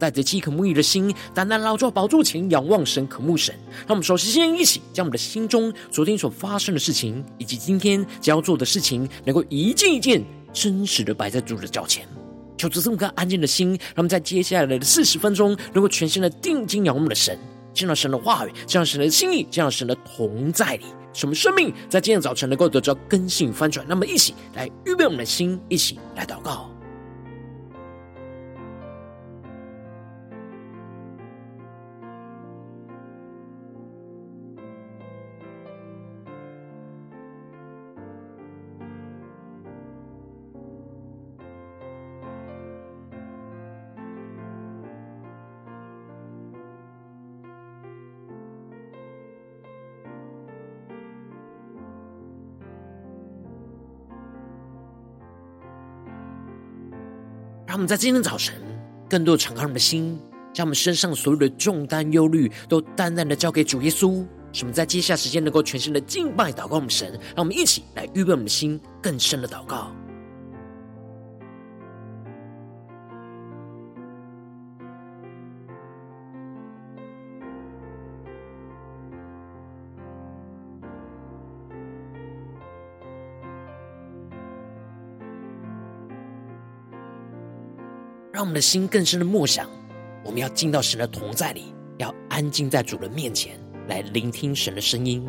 带着饥渴沐浴的心，单单劳作宝座前仰望神、渴慕神。让我们说，先一起将我们的心中昨天所发生的事情，以及今天将要做的事情，能够一件一件真实的摆在主的脚前。求主这么个安静的心，让我们在接下来的四十分钟，能够全心的定睛仰望我们的神。见到神的话语，见到神的心意，见到神的同在里，使我们生命在今天早晨能够得到更新翻转。那么，一起来预备我们的心，一起来祷告。让我们在今天早晨，更多敞开我们的心，将我们身上所有的重担、忧虑，都淡淡的交给主耶稣。使我们在接下时间能够全心的敬拜、祷告我们神。让我们一起来预备我们的心，更深的祷告。让我们的心更深的默想，我们要进到神的同在里，要安静在主的面前，来聆听神的声音。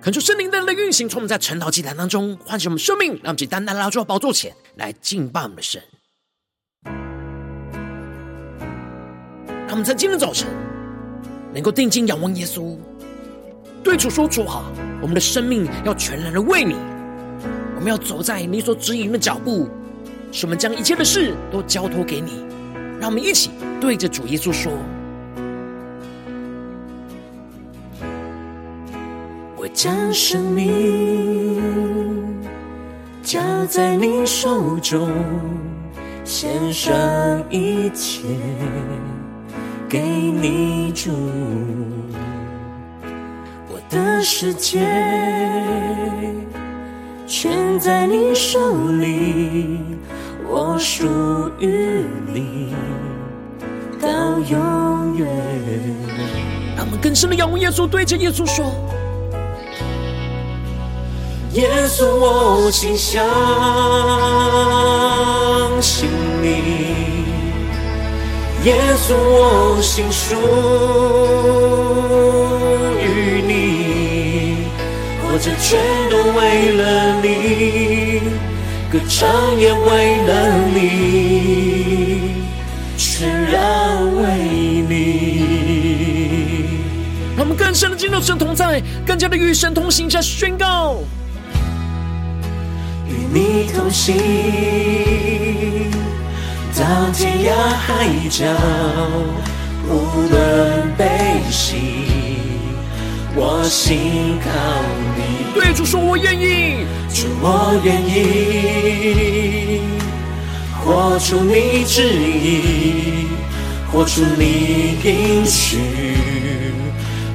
恳求圣灵的运行，从我们在晨祷祭坛当中唤醒我们生命，让我们去单单拉住宝座前来敬拜我们的神。让我们在今天早晨能够定睛仰望耶稣，对主说：“主啊，我们的生命要全然的为你。”我们要走在你所指引的脚步，使我们将一切的事都交托给你。让我们一起对着主耶稣说：“我将生命交在你手中，献上一切给你主，我的世界。”全在你手里，我属于你到永远。让我们更深的仰望耶稣，对着耶稣说：耶稣，我心相信你；耶稣，我心属活着全都为了你，歌唱也为了你，全然为你。让我们更深的进入神同在，更加的与神同行，下宣告，与你同行，到天涯海角，无论悲喜，我心靠你。对主说：“我愿意。”主，我愿意活出你旨意，活出你应许，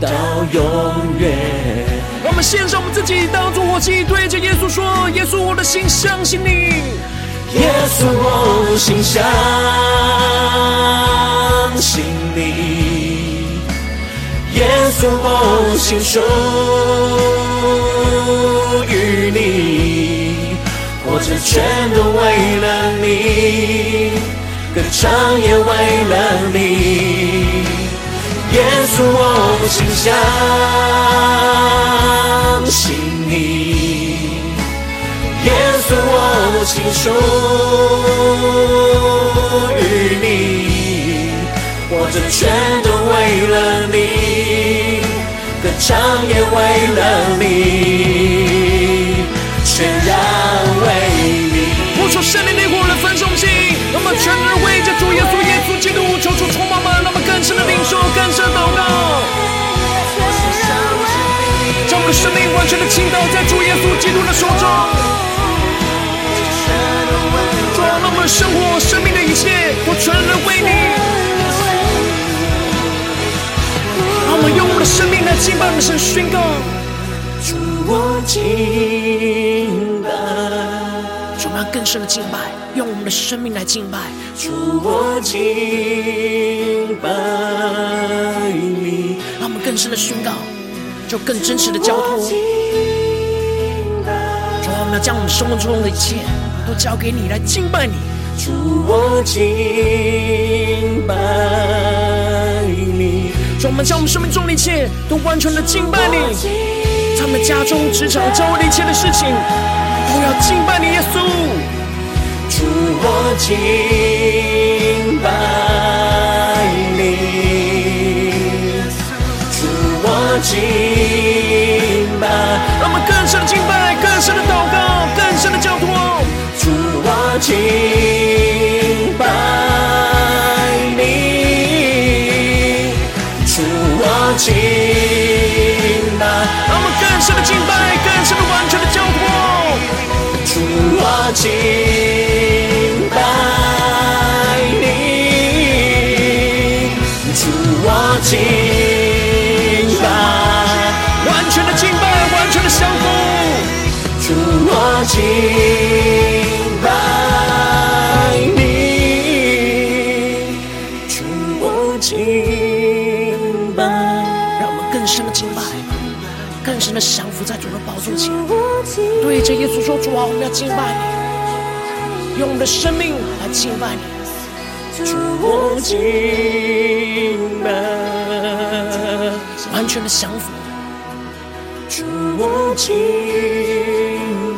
到永远。让我们献上我们自己，当作火祭，对着耶稣说：“耶稣，我的心相信你。耶稣，我心相信你。耶稣，我心属。”于你，活着全都为了你，歌唱也为了你。耶稣，我心相信你。耶稣，我心属于你，活着全都为了你，歌唱也为了你，全然为你。我说灵心，那么全为着主耶稣基督充满，那么更深的领受，更深祷告。将我们的生命完全的倾倒在主耶稣基督的手中，我们生活、生命的一切，我全为你。用。生命来敬拜我们神，宣告。主我敬拜，主，我们要更深的敬拜，用我们的生命来敬拜。主我敬拜你，让我们更深的宣告。就更真实的交托，主，我们要将我们生命中的一切都交给你来敬拜。你。主我敬拜我们将我们生命中的一切都完全的敬拜你。他们家中、职场、周围的一切的事情，都要敬拜你，耶稣。主我敬拜你，主我敬。让我们更深的敬拜，更深的祷告，更深的交托。主我敬让我们更深的敬拜，更深的完全的交托。主我敬拜你，主我敬拜，完全的敬拜。相逢，主我敬的降服在主的宝座前，对着耶稣说：“主啊，我们要敬拜你，用我们的生命来敬拜你。”主我敬拜，完全的降服。主我敬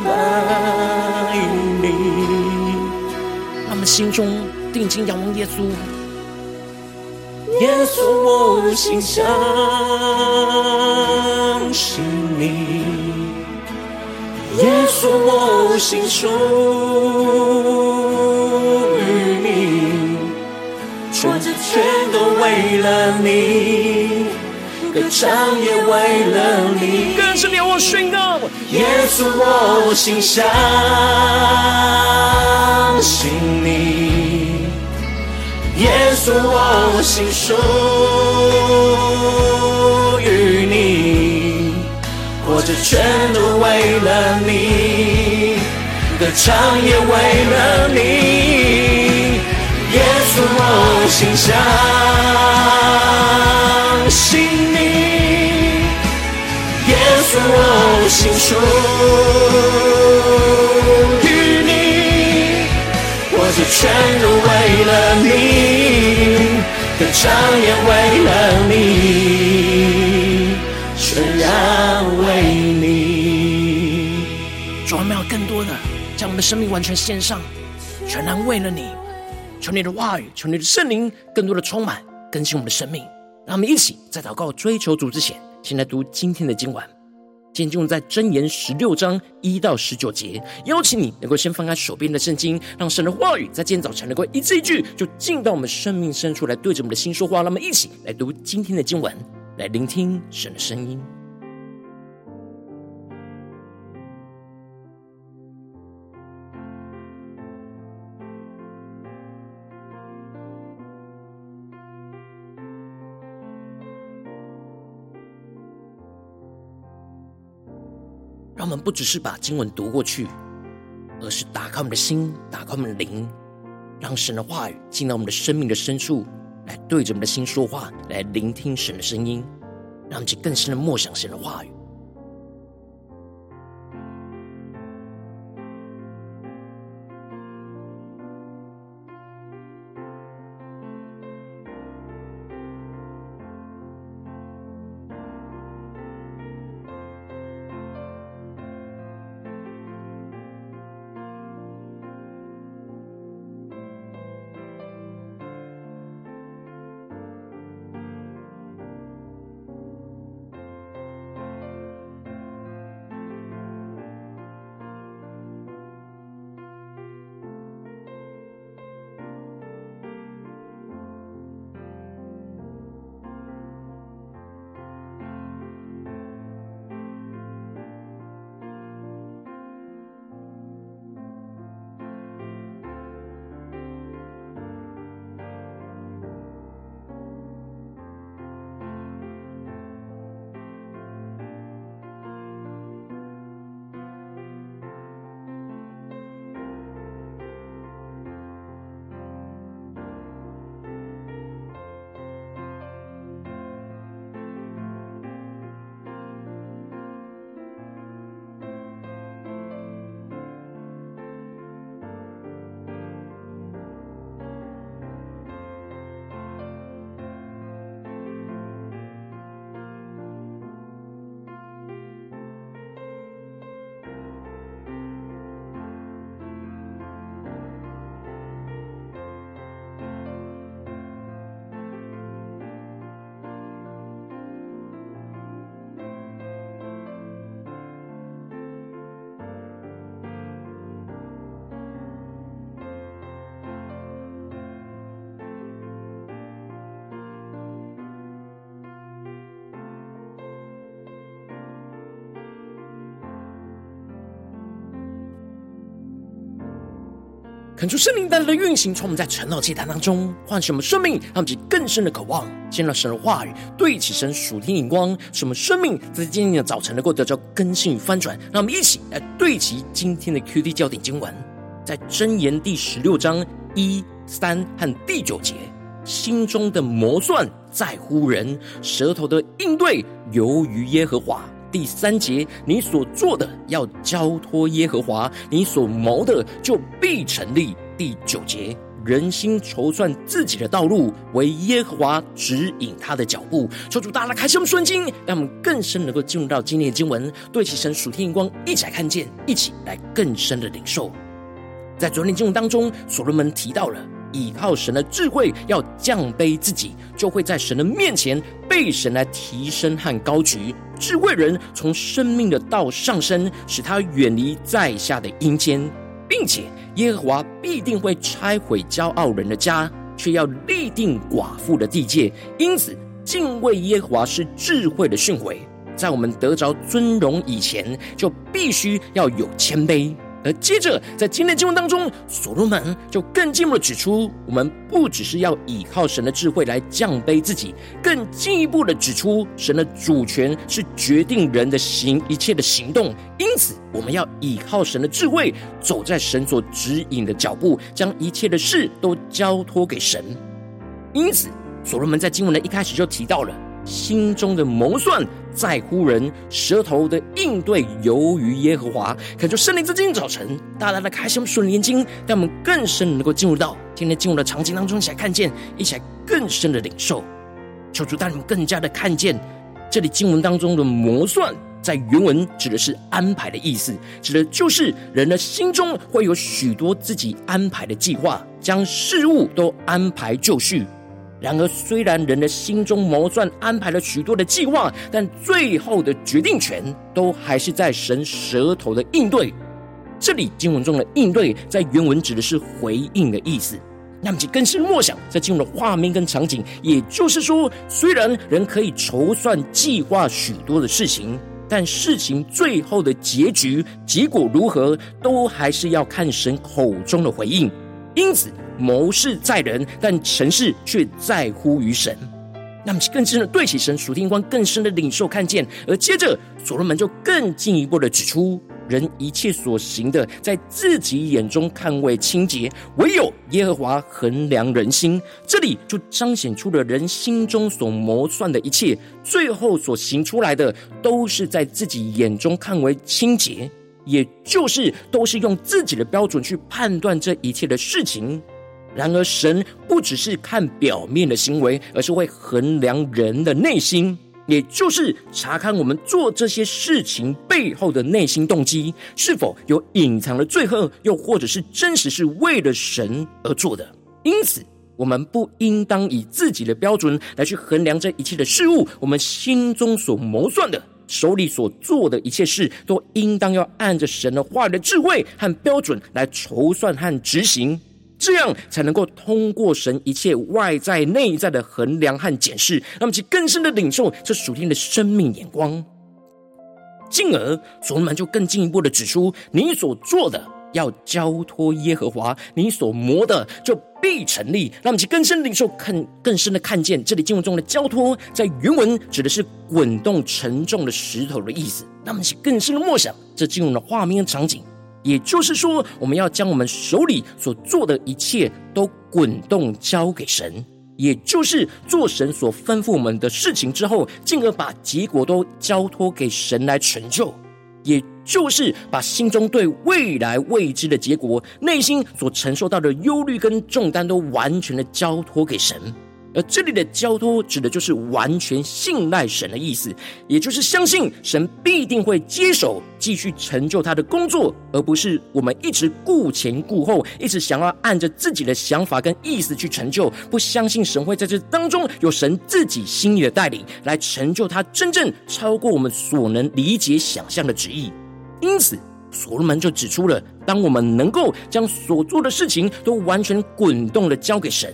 拜你，让我们心中定睛仰望耶稣。耶稣，我心相信你；耶稣，我心属于你，活着全都为了你。歌唱也为了你，更是你我宣告。耶稣，我心相信你；耶稣，我心属于你，活着全都为了你，歌唱也为了你。耶稣，我心相信。主我心属全都为了你，歌唱也为了你，全然为你。主，我们要更多的将我们的生命完全献上，全然为了你。求你的话语，求你的圣灵，更多的充满更新我们的生命。让我们一起在祷告追求主之前，先来读今天的经文。今天就用在箴言十六章一到十九节，邀请你能够先翻开手边的圣经，让神的话语在今天早晨能够一字一句就进到我们生命深处来，对着我们的心说话。那么一起来读今天的经文，来聆听神的声音。让我们不只是把经文读过去，而是打开我们的心，打开我们的灵，让神的话语进到我们的生命的深处，来对着我们的心说话，来聆听神的声音，让我们更深的默想神的话语。恳求圣灵带来的运行，从我们在晨祷祭坛当中唤醒我们生命，让我们更深的渴望见到神的话语，对齐神属天眼光，使我们生命在今天的早晨能够得到更新与翻转。让我们一起来对齐今天的 QD 焦点经文，在箴言第十六章一三和第九节：心中的谋算在乎人，舌头的应对由于耶和华。第三节，你所做的要交托耶和华，你所谋的就必成立。第九节，人心筹算自己的道路，惟耶和华指引他的脚步。求主大大开启我们顺经，让我们更深能够进入到今天的经文，对齐神属天眼光，一起来看见，一起来更深的领受。在昨天经文当中，所罗门提到了。倚靠神的智慧，要降卑自己，就会在神的面前被神来提升和高举。智慧人从生命的道上升，使他远离在下的阴间，并且耶和华必定会拆毁骄傲人的家，却要立定寡妇的地界。因此，敬畏耶和华是智慧的训诲。在我们得着尊荣以前，就必须要有谦卑。而接着，在今天的经文当中，所罗门就更进一步的指出，我们不只是要倚靠神的智慧来降卑自己，更进一步的指出，神的主权是决定人的行一切的行动。因此，我们要倚靠神的智慧，走在神所指引的脚步，将一切的事都交托给神。因此，所罗门在经文的一开始就提到了。心中的谋算在乎人，舌头的应对由于耶和华。恳求圣灵在今天早晨大大的开启我们属灵眼睛，让我们更深能够进入到今天进入的场景当中，一起来看见，一起来更深的领受。求主带你们更加的看见，这里经文当中的谋算，在原文指的是安排的意思，指的就是人的心中会有许多自己安排的计划，将事物都安排就绪。然而，虽然人的心中谋算安排了许多的计划，但最后的决定权都还是在神舌头的应对。这里经文中的应对，在原文指的是回应的意思。那么，就更深默想，在进入的画面跟场景，也就是说，虽然人可以筹算计划许多的事情，但事情最后的结局结果如何，都还是要看神口中的回应。因此。谋事在人，但成事却在乎于神。那么，更深的对起神属天光，更深的领受看见。而接着，所罗门就更进一步的指出，人一切所行的，在自己眼中看为清洁，唯有耶和华衡量人心。这里就彰显出了人心中所谋算的一切，最后所行出来的，都是在自己眼中看为清洁，也就是都是用自己的标准去判断这一切的事情。然而，神不只是看表面的行为，而是会衡量人的内心，也就是查看我们做这些事情背后的内心动机，是否有隐藏的罪恶，又或者是真实是为了神而做的。因此，我们不应当以自己的标准来去衡量这一切的事物。我们心中所谋算的，手里所做的一切事，都应当要按着神的话语的智慧和标准来筹算和执行。这样才能够通过神一切外在内在的衡量和检视，那么其更深的领受这属天的生命眼光。进而，所罗门就更进一步的指出：你所做的要交托耶和华，你所磨的就必成立。那么其更深领受，看更深的看见，这里经文中的交托，在原文指的是滚动沉重的石头的意思。那么其更深的默想，这经文的画面场景。也就是说，我们要将我们手里所做的一切都滚动交给神，也就是做神所吩咐我们的事情之后，进而把结果都交托给神来成就，也就是把心中对未来未知的结果、内心所承受到的忧虑跟重担都完全的交托给神。而这里的交托指的就是完全信赖神的意思，也就是相信神必定会接手继续成就他的工作，而不是我们一直顾前顾后，一直想要按着自己的想法跟意思去成就，不相信神会在这当中有神自己心意的带领，来成就他真正超过我们所能理解想象的旨意。因此，所罗门就指出了，当我们能够将所做的事情都完全滚动的交给神。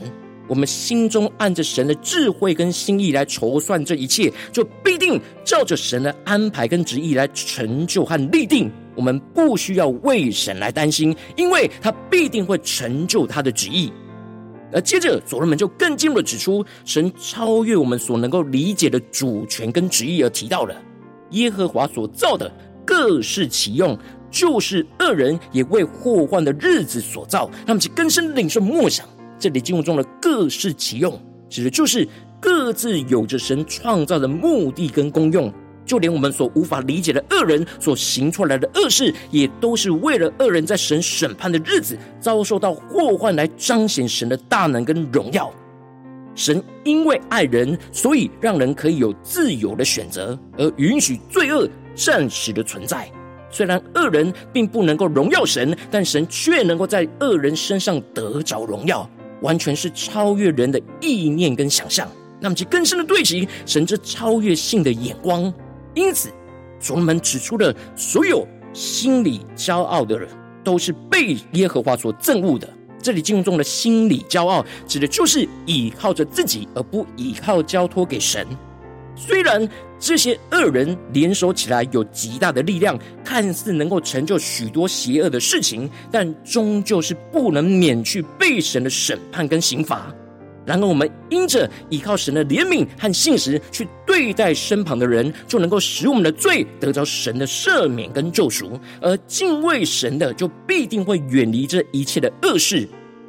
我们心中按着神的智慧跟心意来筹算这一切，就必定照着神的安排跟旨意来成就和立定。我们不需要为神来担心，因为他必定会成就他的旨意。而接着，所罗门就更进一步指出，神超越我们所能够理解的主权跟旨意，而提到了耶和华所造的各适其用，就是恶人也为祸患的日子所造。他们其更深领受默想，这里经文中的各适其用，指的就是各自有着神创造的目的跟功用。就连我们所无法理解的恶人所行出来的恶事，也都是为了恶人在神审判的日子遭受到祸患，来彰显神的大能跟荣耀。神因为爱人，所以让人可以有自由的选择，而允许罪恶暂时的存在。虽然恶人并不能够荣耀神，但神却能够在恶人身上得着荣耀，完全是超越人的意念跟想象。那么，其更深的对齐神之超越性的眼光。因此，所罗门指出了所有心理骄傲的人，都是被耶和华所憎恶的。这里经文中的心理骄傲，指的就是倚靠着自己，而不倚靠交托给神。虽然这些恶人联手起来有极大的力量，看似能够成就许多邪恶的事情，但终究是不能免去被神的审判跟刑罚。然而，我们因着依靠神的怜悯和信实去对待身旁的人，就能够使我们的罪得着神的赦免跟救赎。而敬畏神的，就必定会远离这一切的恶事。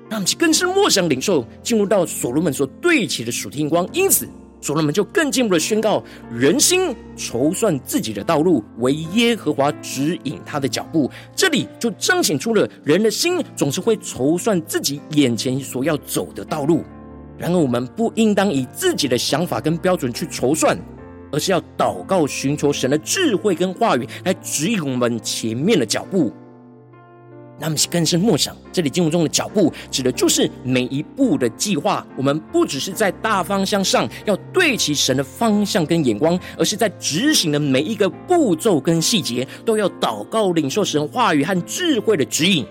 让其更深默想领受，进入到所罗门所对齐的属天光。因此，所罗门就更进一步的宣告：人心筹算自己的道路，为耶和华指引他的脚步。这里就彰显出了人的心总是会筹算自己眼前所要走的道路。然而，我们不应当以自己的想法跟标准去筹算，而是要祷告，寻求神的智慧跟话语来指引我们前面的脚步。那么，更深默想，这里进入中的脚步，指的就是每一步的计划。我们不只是在大方向上要对齐神的方向跟眼光，而是在执行的每一个步骤跟细节，都要祷告，领受神话语和智慧的指引。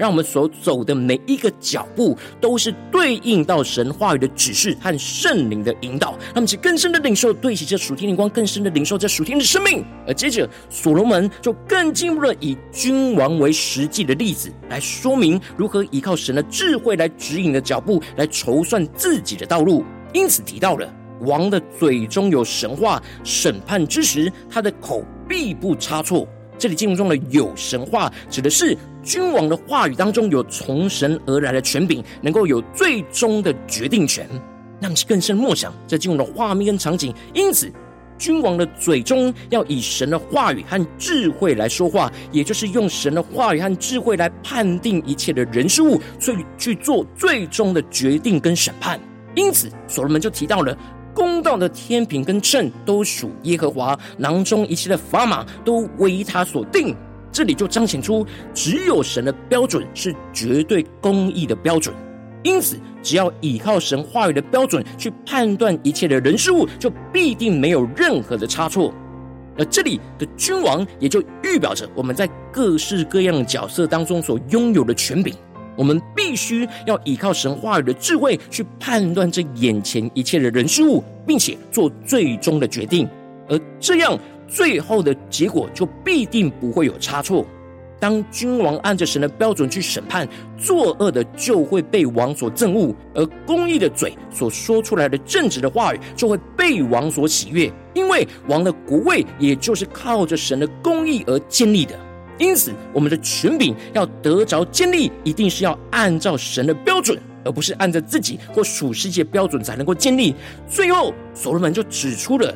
让我们所走的每一个脚步，都是对应到神话语的指示和圣灵的引导。他们去更深的领受，对齐这属天灵光，更深的领受这属天的生命。而接着，所罗门就更进入了以君王为实际的例子，来说明如何依靠神的智慧来指引的脚步，来筹算自己的道路。因此提到了王的嘴中有神话，审判之时，他的口必不差错。这里经文中的有神话，指的是。君王的话语当中有从神而来的权柄，能够有最终的决定权。让其更深默想这进入的画面跟场景。因此，君王的嘴中要以神的话语和智慧来说话，也就是用神的话语和智慧来判定一切的人事物，所以去做最终的决定跟审判。因此，所罗门就提到了公道的天平跟秤都属耶和华，囊中一切的砝码都为他所定。这里就彰显出，只有神的标准是绝对公义的标准，因此，只要依靠神话语的标准去判断一切的人事物，就必定没有任何的差错。而这里的君王，也就预表着我们在各式各样的角色当中所拥有的权柄，我们必须要依靠神话语的智慧去判断这眼前一切的人事物，并且做最终的决定，而这样。最后的结果就必定不会有差错。当君王按着神的标准去审判，作恶的就会被王所憎恶；而公义的嘴所说出来的正直的话语，就会被王所喜悦。因为王的国位也就是靠着神的公义而建立的。因此，我们的权柄要得着建立，一定是要按照神的标准，而不是按照自己或属世界标准才能够建立。最后，所罗门就指出了。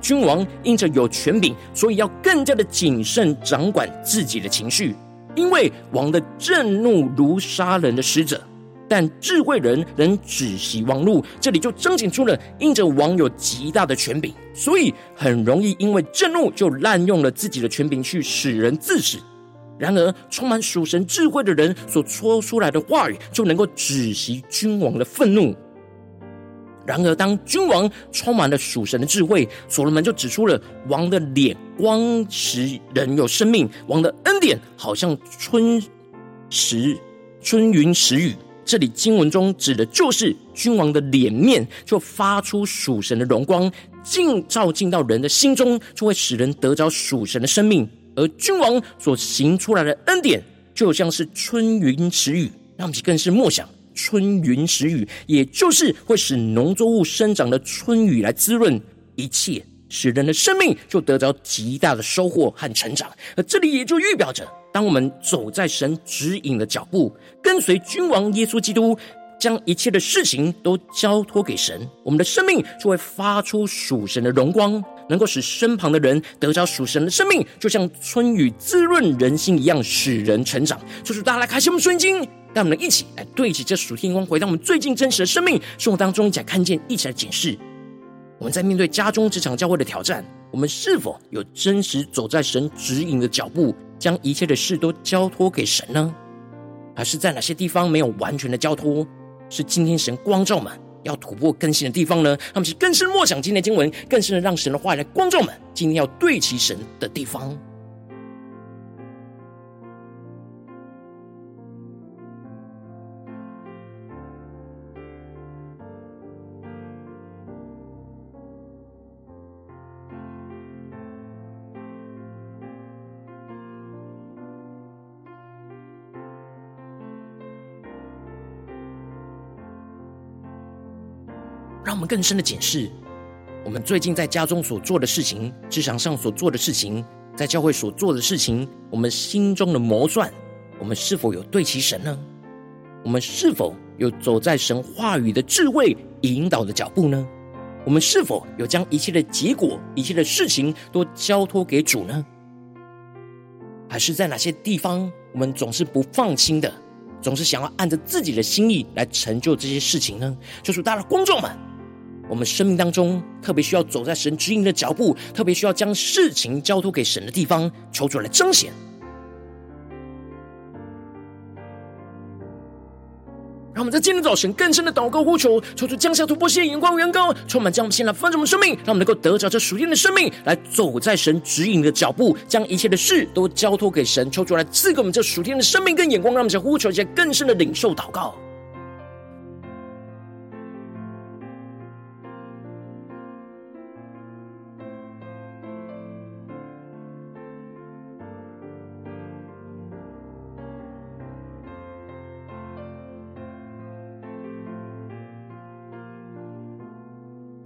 君王因着有权柄，所以要更加的谨慎掌管自己的情绪，因为王的震怒如杀人的使者，但智慧人能止息王怒。这里就彰显出了，因着王有极大的权柄，所以很容易因为震怒就滥用了自己的权柄去使人自死。然而，充满属神智慧的人所说出来的话语，就能够止息君王的愤怒。然而，当君王充满了属神的智慧，所罗门就指出了王的脸光使人有生命，王的恩典好像春时春云时雨。这里经文中指的就是君王的脸面，就发出属神的荣光，进照进到人的心中，就会使人得着属神的生命。而君王所行出来的恩典，就像是春云时雨。让我们更是默想春云时雨，也就是会使农作物生长的春雨来滋润一切，使人的生命就得着极大的收获和成长。而这里也就预表着，当我们走在神指引的脚步，跟随君王耶稣基督，将一切的事情都交托给神，我们的生命就会发出属神的荣光，能够使身旁的人得着属神的生命，就像春雨滋润人心一样，使人成长。就是大家来开启我们圣经，让我们一起来对齐这属天光，回到我们最近真实的生命生活当中，一起来看见，一起来检视。我们在面对家中、职场、教会的挑战，我们是否有真实走在神指引的脚步，将一切的事都交托给神呢？还是在哪些地方没有完全的交托？是今天神光照们要突破更新的地方呢？他们是更深默想今天经文，更深的让神的话语来光照们今天要对齐神的地方。让我们更深的检视，我们最近在家中所做的事情，职场上所做的事情，在教会所做的事情，我们心中的谋算，我们是否有对齐神呢？我们是否有走在神话语的智慧引导的脚步呢？我们是否有将一切的结果、一切的事情都交托给主呢？还是在哪些地方，我们总是不放心的，总是想要按着自己的心意来成就这些事情呢？就是大家的观众们。我们生命当中特别需要走在神指引的脚步，特别需要将事情交托给神的地方，求主来彰显。让我们在今天早晨更深的祷告呼求，求主降下突破性眼光，远高，充满将我们现在丰盛的生命，让我们能够得着这属天的生命，来走在神指引的脚步，将一切的事都交托给神，求主来赐给我们这属天的生命跟眼光，让我们在呼求一些更深的领受祷告。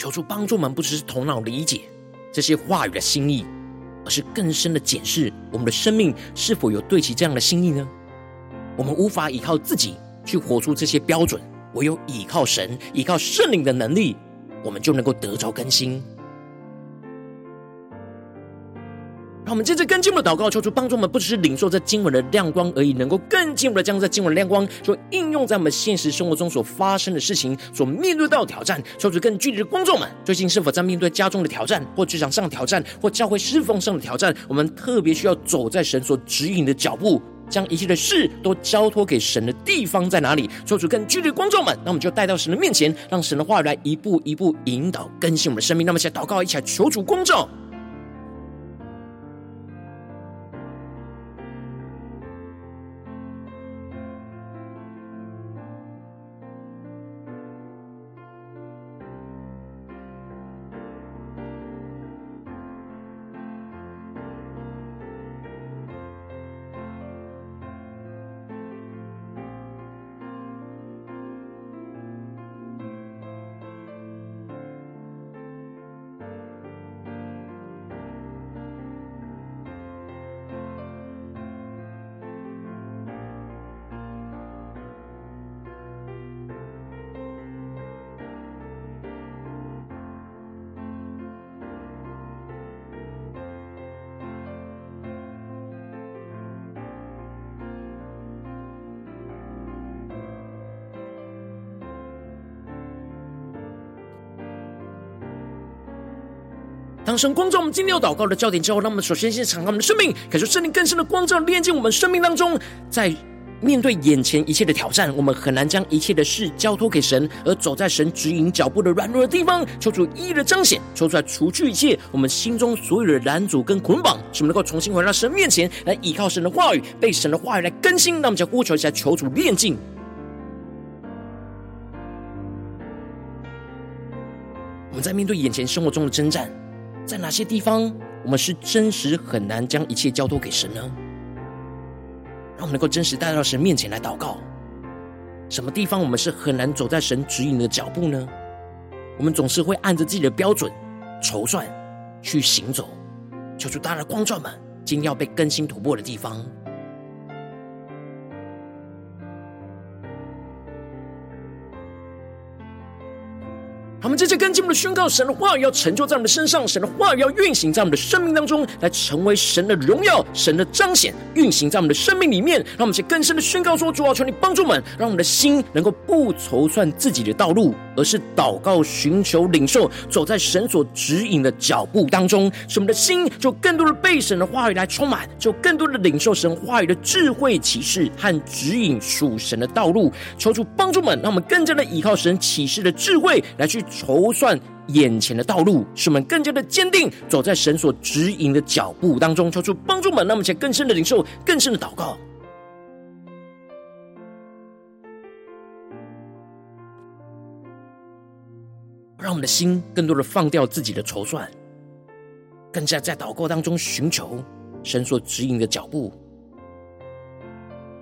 求助帮助们，不只是头脑理解这些话语的心意，而是更深的检视我们的生命是否有对其这样的心意呢？我们无法依靠自己去活出这些标准，唯有依靠神，依靠圣灵的能力，我们就能够得着更新。我们接着更进一步的祷告，求主帮助我们，不只是领受这经文的亮光而已，能够更进步的将这经文的亮光，所应用在我们现实生活中所发生的事情，所面对到的挑战。求主更具体的观众们，最近是否在面对家中的挑战，或职场上的挑战，或教会侍奉上的挑战？我们特别需要走在神所指引的脚步，将一切的事都交托给神的地方在哪里？求主更具体的观众们，那我们就带到神的面前，让神的话语来一步一步引导更新我们的生命。那么，现在祷告，一起来求主光照。当神光照我们今天要祷告的焦点之后，那么首先先敞开我们的生命，感受圣灵更深的光照，炼净我们生命当中。在面对眼前一切的挑战，我们很难将一切的事交托给神，而走在神指引脚步的软弱的地方，求主一一的彰显，求出来除去一切我们心中所有的拦阻跟捆绑，使我们能够重新回到神面前来依靠神的话语，被神的话语来更新。那我们将呼求一下，求主炼净。我们在面对眼前生活中的征战。在哪些地方我们是真实很难将一切交托给神呢？让我们能够真实带到神面前来祷告。什么地方我们是很难走在神指引的脚步呢？我们总是会按着自己的标准筹算去行走。求主大家的光照们，今天要被更新突破的地方。他们这些跟进我们的宣告，神的话语要成就在我们的身上，神的话语要运行在我们的生命当中，来成为神的荣耀、神的彰显，运行在我们的生命里面。让我们去更深的宣告说：主啊，求你帮助我们，让我们的心能够不筹算自己的道路，而是祷告、寻求、领受，走在神所指引的脚步当中。使我们的心就更多的被神的话语来充满，就更多的领受神话语的智慧启示和指引属神的道路。求主帮助我们，让我们更加的依靠神启示的智慧来去。筹算眼前的道路，使我们更加的坚定，走在神所指引的脚步当中，求主帮助们，让我们且更深的领受，更深的祷告，让我们的心更多的放掉自己的筹算，更加在祷告当中寻求神所指引的脚步，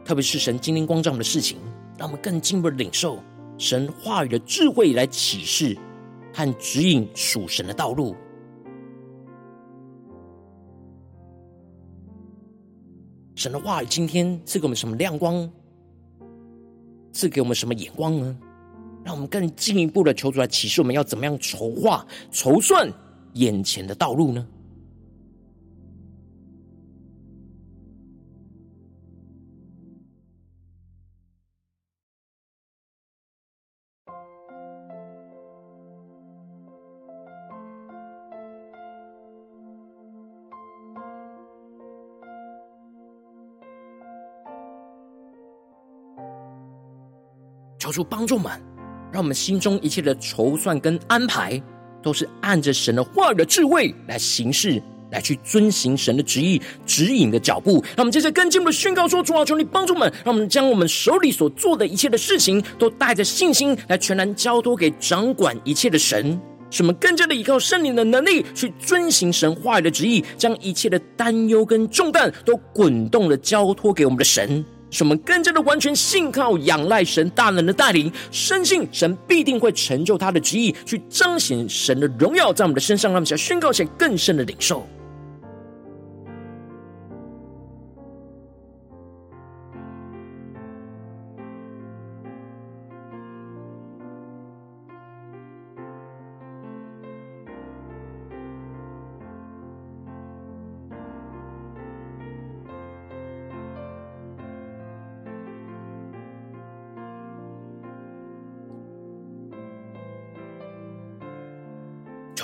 特别是神今天光照我们的事情，让我们更进一步的领受神话语的智慧来启示。和指引属神的道路，神的话语今天赐给我们什么亮光？赐给我们什么眼光呢？让我们更进一步的求主来启示我们要怎么样筹划、筹算眼前的道路呢？求主帮助我们，让我们心中一切的筹算跟安排，都是按着神的话语的智慧来行事，来去遵行神的旨意指引的脚步。让我们接着跟进我们的宣告说：主啊，求你帮助我们，让我们将我们手里所做的一切的事情，都带着信心来全然交托给掌管一切的神，使我们更加的依靠圣灵的能力去遵行神话语的旨意，将一切的担忧跟重担都滚动的交托给我们的神。使我们更加的完全信靠、仰赖神大能的带领，深信神必定会成就他的旨意，去彰显神的荣耀在我们的身上，让我们想宣告且更深的领受。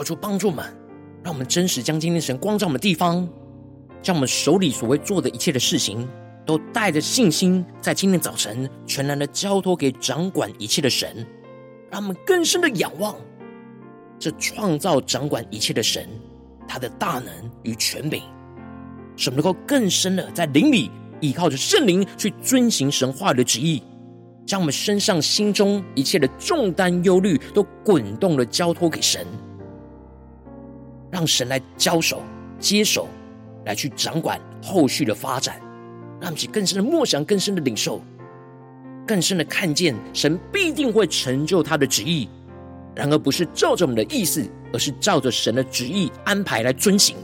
主帮助我们，让我们真实将今天神光照我们的地方，将我们手里所谓做的一切的事情，都带着信心，在今天早晨全然的交托给掌管一切的神，让我们更深的仰望这创造掌管一切的神，他的大能与权柄，使我们能够更深的在灵里依靠着圣灵去遵行神话语的旨意，将我们身上心中一切的重担忧虑都滚动的交托给神。让神来交手、接手，来去掌管后续的发展，让我们去更深的默想、更深的领受、更深的看见，神必定会成就他的旨意。然而，不是照着我们的意思，而是照着神的旨意安排来遵行。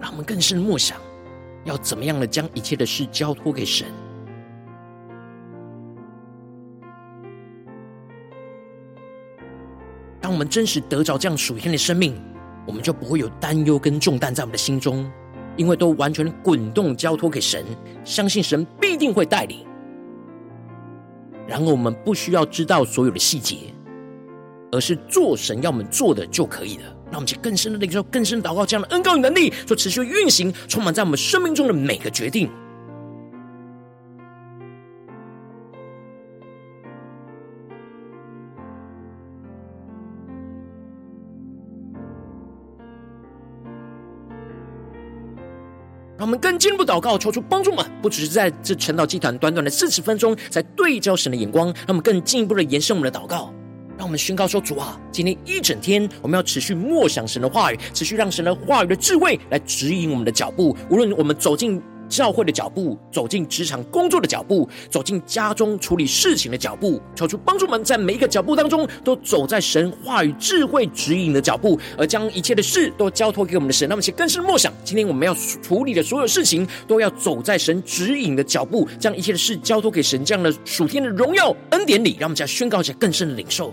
让我们更深的默想。要怎么样的将一切的事交托给神？当我们真实得着这样属天的生命，我们就不会有担忧跟重担在我们的心中，因为都完全滚动交托给神，相信神必定会带领。然后，我们不需要知道所有的细节，而是做神要我们做的就可以了。让我们去更深的领受，更深祷告，这样的恩膏与能力，做持续运行，充满在我们生命中的每个决定。让我们更进一步祷告，求出帮助们，不只是在这晨祷祭坛短短的四十分钟，在对焦神的眼光，让我们更进一步的延伸我们的祷告。让我们宣告说：主啊，今天一整天，我们要持续默想神的话语，持续让神的话语的智慧来指引我们的脚步。无论我们走进教会的脚步，走进职场工作的脚步，走进家中处理事情的脚步，求主帮助我们在每一个脚步当中，都走在神话语智慧指引的脚步，而将一切的事都交托给我们的神。那么，且更深默想，今天我们要处理的所有事情，都要走在神指引的脚步，将一切的事交托给神，这样的属天的荣耀恩典里，让我们再宣告一下更深的领受。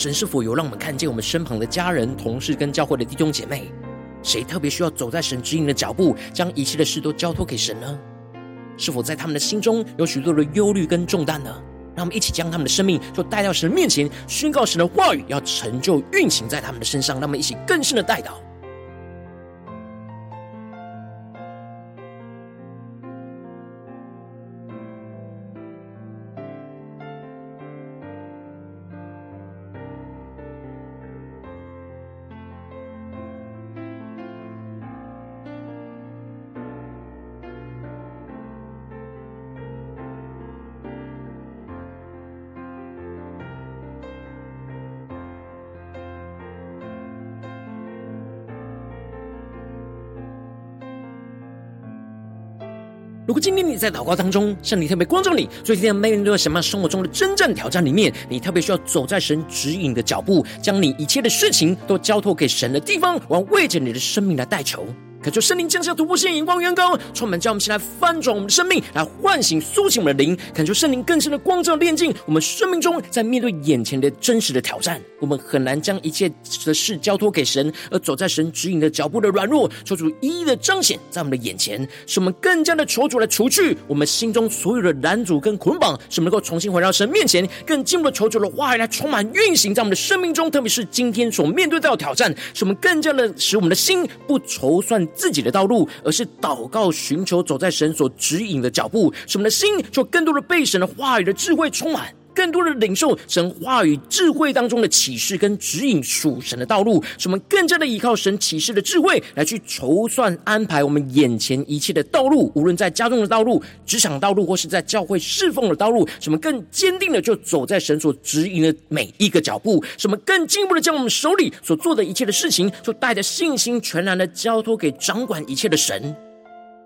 神是否有让我们看见我们身旁的家人、同事跟教会的弟兄姐妹，谁特别需要走在神指引的脚步，将一切的事都交托给神呢？是否在他们的心中有许多的忧虑跟重担呢？让我们一起将他们的生命就带到神面前，宣告神的话语要成就运行在他们的身上。让我们一起更深的带到。如果今天你在祷告当中，圣灵特别光照你，所以今天面对什么生活中的真正挑战里面，你特别需要走在神指引的脚步，将你一切的事情都交托给神的地方，我要为着你的生命来代求。恳求圣灵降下突破性眼光，远高充满，叫我们起来翻转我们的生命，来唤醒、苏醒我们的灵。恳求圣灵更深的光照、炼净我们生命中，在面对眼前的真实的挑战，我们很难将一切的事交托给神，而走在神指引的脚步的软弱，求主一一的彰显在我们的眼前，使我们更加的求主来除去我们心中所有的拦阻跟捆绑，使我们能够重新回到神面前，更进一步的求主的话语来充满运行在我们的生命中，特别是今天所面对到的挑战，使我们更加的使我们的心不筹算自己的道路，而是祷告寻求走在神所指引的脚步，使我们的心就更多的被神的话语的智慧充满。更多的领受神话语智慧当中的启示跟指引属神的道路，使我们更加的依靠神启示的智慧来去筹算安排我们眼前一切的道路，无论在家中的道路、职场道路，或是在教会侍奉的道路，使我们更坚定的就走在神所指引的每一个脚步，使我们更进一步的将我们手里所做的一切的事情，就带着信心全然的交托给掌管一切的神。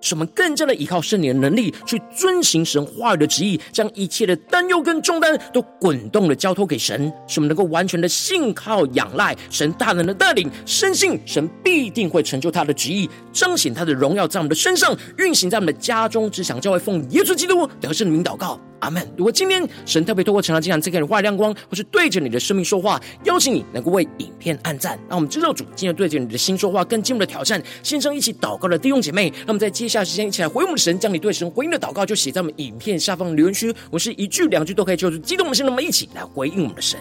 使我们更加的依靠圣灵的能力，去遵行神话语的旨意，将一切的担忧跟重担都滚动的交托给神，使我们能够完全的信靠仰赖神大能的带领，深信神必定会成就他的旨意，彰显他的荣耀在我们的身上，运行在我们的家中，只想教会奉耶稣基督得胜的名祷告。阿门。如果今天神特别透过晨祷祭坛赐给你话语亮光，或是对着你的生命说话，邀请你能够为影片按赞，让我们知道主今天对着你的心说话，更进一步的挑战。线上一起祷告的弟兄姐妹，那么在接下时间一起来回应我们的神，将你对神回应的祷告就写在我们影片下方的留言区。我是一句两句都可以，就是激动的心，那么一起来回应我们的神。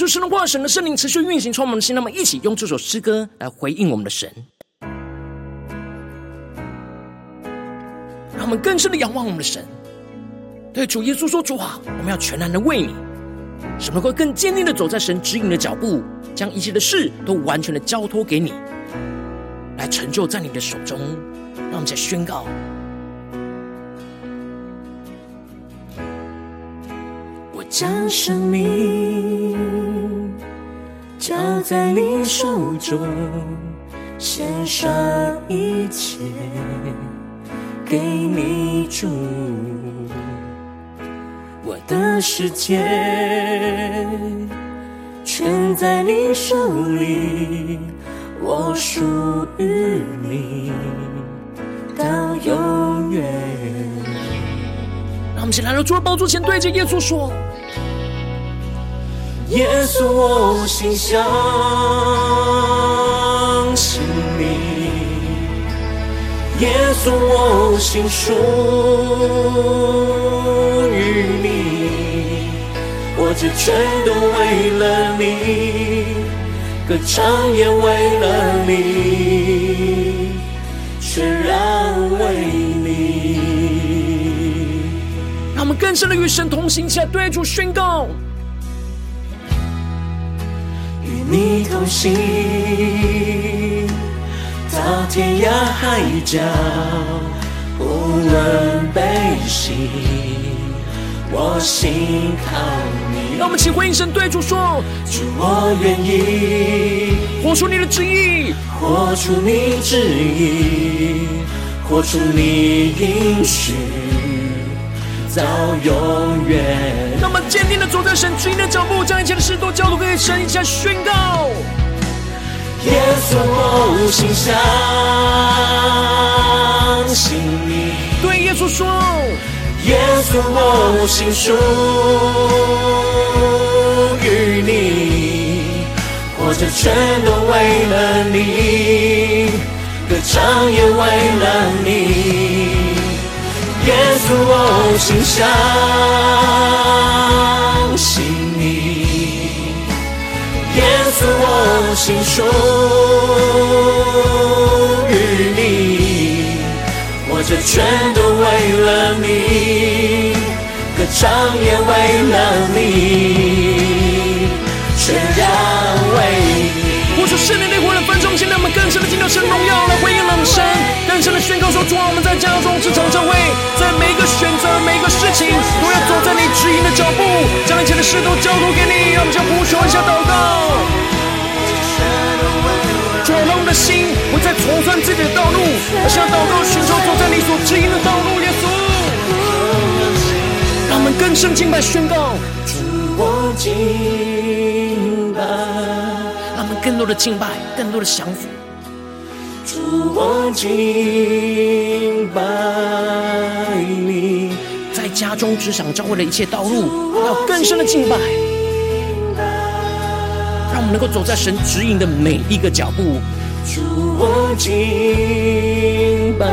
恳求神的话，神的圣灵持续运行，充满的心。那么，一起用这首诗歌来回应我们的神，让我们更深的仰望我们的神。对主耶稣说：“主啊，我们要全然的为你，使能够更坚定的走在神指引的脚步，将一切的事都完全的交托给你，来成就在你的手中。”让我们再宣告。我将生命交在你手中，献上一切给你主。我的世界全在你手里，我属于你到永远。让我们先来到主的宝座前，对着耶稣说。耶稣，我心相信你；耶稣，我心属于你。我这全都为了你，歌唱也为了你，全然为你。让我们更深的与神同行，下对主宣告。你同行到天涯海角，不论悲喜，我心靠你。让我们请回应神对主说：主，我愿意活出你的旨意，活出你旨意，活出你应许。到永远。坚定的走在神指引的脚步，将一切的事都交托给神，一起来宣告。耶稣，我心相信你。对耶稣说，耶稣，我心属于你，活着全都为了你，歌唱也为了你。耶我心相信你；耶稣，我心属于你。我这全都为了你，歌唱也为了你，全然为你。我说圣灵内火的分中，现在我们更深的进入神荣耀来回应我们神，更深的宣告说：主啊，我们在家中、职场、教会，在每一个选择、每一个事情，都要走在你指引的脚步，将一切的事都交托给你。让我们将呼求一下祷告，主啊，让我们的心不再重算自己的道路，而是要祷告寻求走在你所指引的道路。耶稣，让我们更深敬拜宣告，主我敬。多的敬拜，更多的降服。主，我敬拜你，在家中、职场、教会的一切道路，要更深的敬拜，让我们能够走在神指引的每一个脚步。主，我敬拜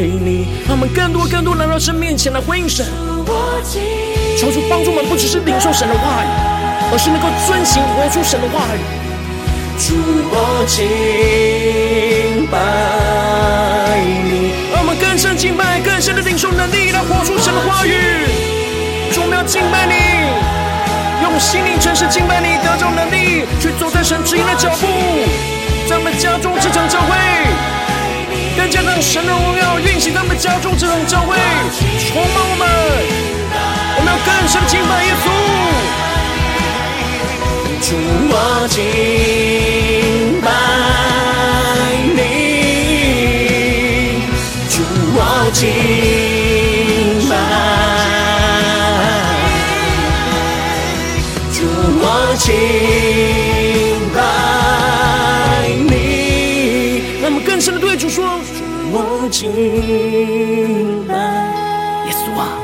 你，让我们更多、更多来到神面前来回应神。求主帮助我们，不只是领受神的话语。而是能够遵行活出神的话语，主我敬拜你，让我们更深敬拜，更深的领受能力来活出神的话语。主，我们要敬拜你，用心灵诚实敬拜你，得着能力去走在神指引的脚步，在我们家中这场教会，更加让神的荣耀运行在我们家中这场教会，充满我们，我们要更深敬拜耶稣。主，我敬拜你，主，我敬主，我敬拜你。让我们更深的对主说：主，我敬拜。耶稣啊，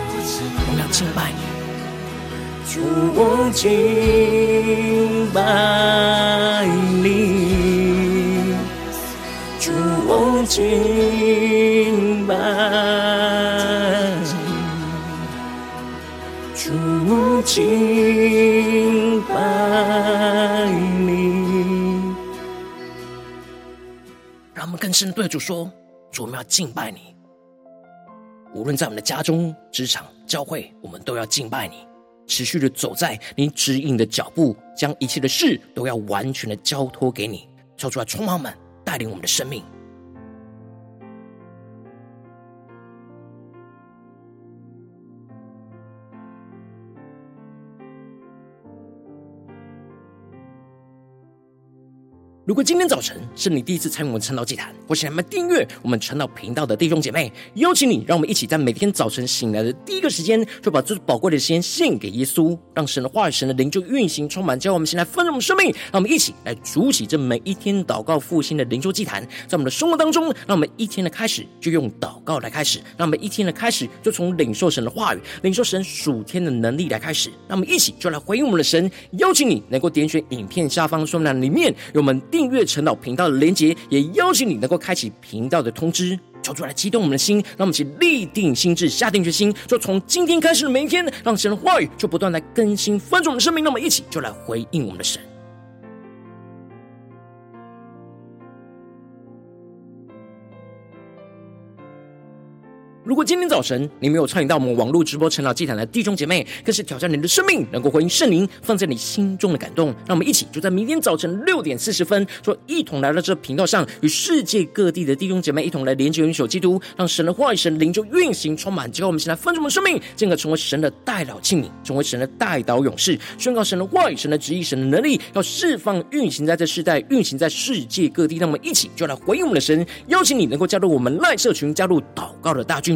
我们要敬拜你。主，我敬拜你，主，我敬拜，主，我敬更深的对主说：主，我们要敬拜你。无论在我们的家中、职场、教会，我们都要敬拜你，持续的走在你指引的脚步，将一切的事都要完全的交托给你，抽出来充满我们，带领我们的生命。如果今天早晨是你第一次参与我们晨祷祭坛，或是还没订阅我们晨祷频道的弟兄姐妹，邀请你，让我们一起在每天早晨醒来的第一个时间，就把最宝贵的时间献给耶稣，让神的话语、神的灵就运行充满，叫我们先来丰盛我们生命。让我们一起来筑起这每一天祷告复兴的灵修祭坛，在我们的生活当中，让我们一天的开始就用祷告来开始，让我们一天的开始就从领受神的话语、领受神属天的能力来开始。让我们一起就来回应我们的神，邀请你能够点选影片下方说明栏里面有我们。订阅陈老频道的连结，也邀请你能够开启频道的通知，求主来激动我们的心，让我们一起立定心智，下定决心，就从今天开始的每一天，让神的话语就不断来更新翻转我们的生命。那么一起就来回应我们的神。如果今天早晨你没有参与到我们网络直播晨祷祭坛的弟兄姐妹，更是挑战你的生命，能够回应圣灵放在你心中的感动。让我们一起就在明天早晨六点四十分，说一同来到这频道上，与世界各地的弟兄姐妹一同来连接、元首基督，让神的话语、神灵就运行充满。之后我们先来分盛我们生命，进而成为神的代祷器皿，成为神的代祷勇士，宣告神的话语、神的旨意、神的能力，要释放运行在这世代，运行在世界各地。让我们一起就来回应我们的神，邀请你能够加入我们赖社群，加入祷告的大军。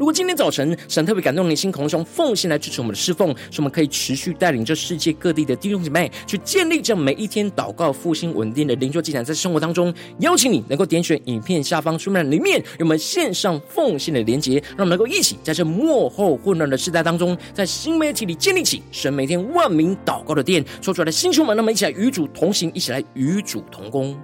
如果今天早晨神特别感动你心，渴望用奉献来支持我们的侍奉，使我们可以持续带领着世界各地的弟兄姐妹去建立这每一天祷告复兴稳定的灵修祭坛，在生活当中，邀请你能够点选影片下方说明栏里面有我们线上奉献的连结，让我们能够一起在这末后混乱的时代当中，在新媒体里建立起神每天万名祷告的殿，说出来的星球们，那么一起来与主同行，一起来与主同工。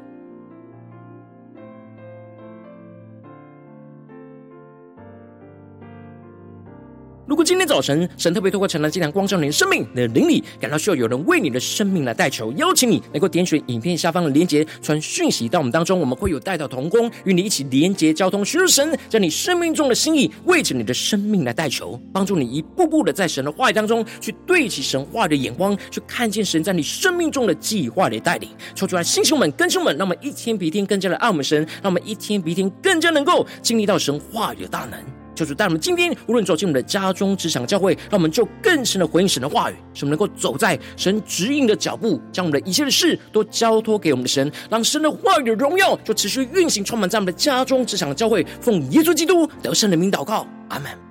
今天早晨神特别透过晨祷祭坛光照你的生命，你的灵里感到需要有人为你的生命来代求，邀请你能够点选影片下方的连结，传讯息到我们当中，我们会有带到同工与你一起连结交通，寻求神在你生命中的心意，为着你的生命来代求，帮助你一步步的在神的话语当中去对齐神话的眼光，去看见神在你生命中的计划的带领。抽出来，星球们、跟兄们，让我们一天比一天更加的爱我们神，让我们一天比一天更加能够经历到神话语的大能。求主带我们今天无论走进我们的家中、职场、教会，让我们就更深的回应神的话语，使我们能够走在神指引的脚步，将我们的一切的事都交托给我们的神，让神的话语的荣耀就持续运行，充满在我们的家中、职场、教会。奉耶稣基督得胜的名祷告，阿门。